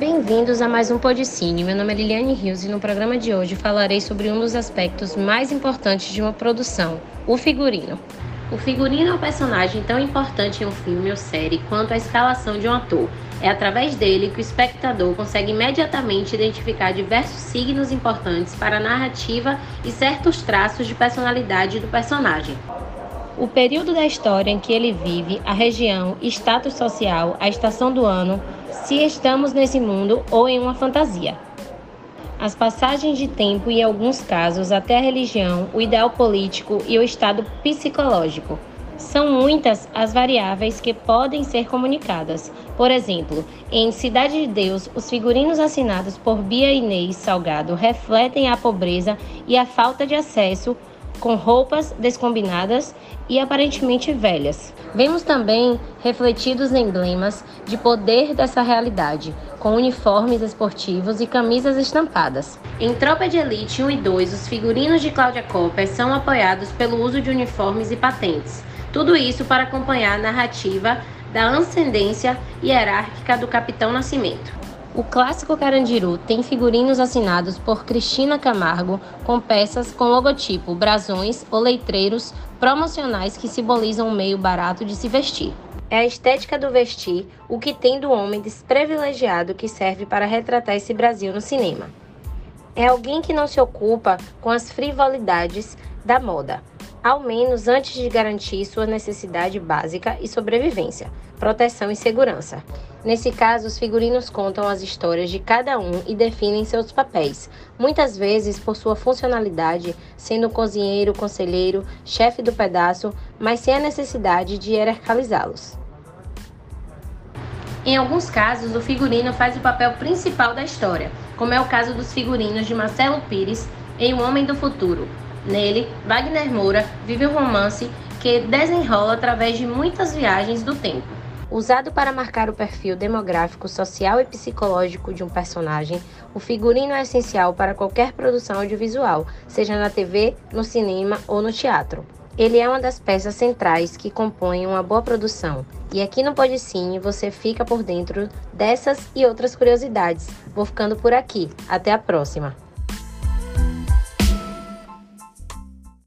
Bem-vindos a mais um Podicine. Meu nome é Liliane Rios e no programa de hoje falarei sobre um dos aspectos mais importantes de uma produção, o figurino. O figurino é um personagem tão importante em um filme ou série quanto a escalação de um ator. É através dele que o espectador consegue imediatamente identificar diversos signos importantes para a narrativa e certos traços de personalidade do personagem. O período da história em que ele vive, a região, status social, a estação do ano, se estamos nesse mundo ou em uma fantasia. As passagens de tempo e, em alguns casos, até a religião, o ideal político e o estado psicológico. São muitas as variáveis que podem ser comunicadas. Por exemplo, em Cidade de Deus, os figurinos assinados por Bia Inês Salgado refletem a pobreza e a falta de acesso com roupas descombinadas e aparentemente velhas. Vemos também refletidos emblemas de poder dessa realidade, com uniformes esportivos e camisas estampadas. Em Tropa de Elite 1 e 2, os figurinos de Cláudia Copper são apoiados pelo uso de uniformes e patentes. Tudo isso para acompanhar a narrativa da ascendência hierárquica do Capitão Nascimento. O clássico Carandiru tem figurinos assinados por Cristina Camargo com peças com logotipo, brasões ou letreiros promocionais que simbolizam um meio barato de se vestir. É a estética do vestir o que tem do homem desprivilegiado que serve para retratar esse Brasil no cinema. É alguém que não se ocupa com as frivolidades da moda, ao menos antes de garantir sua necessidade básica e sobrevivência, proteção e segurança. Nesse caso, os figurinos contam as histórias de cada um e definem seus papéis, muitas vezes por sua funcionalidade, sendo cozinheiro, conselheiro, chefe do pedaço, mas sem a necessidade de hierarquizá-los. Em alguns casos, o figurino faz o papel principal da história, como é o caso dos figurinos de Marcelo Pires em O Homem do Futuro, Nele, Wagner Moura vive um romance que desenrola através de muitas viagens do tempo. Usado para marcar o perfil demográfico, social e psicológico de um personagem, o figurino é essencial para qualquer produção audiovisual, seja na TV, no cinema ou no teatro. Ele é uma das peças centrais que compõem uma boa produção. E aqui no Podicine você fica por dentro dessas e outras curiosidades. Vou ficando por aqui. Até a próxima!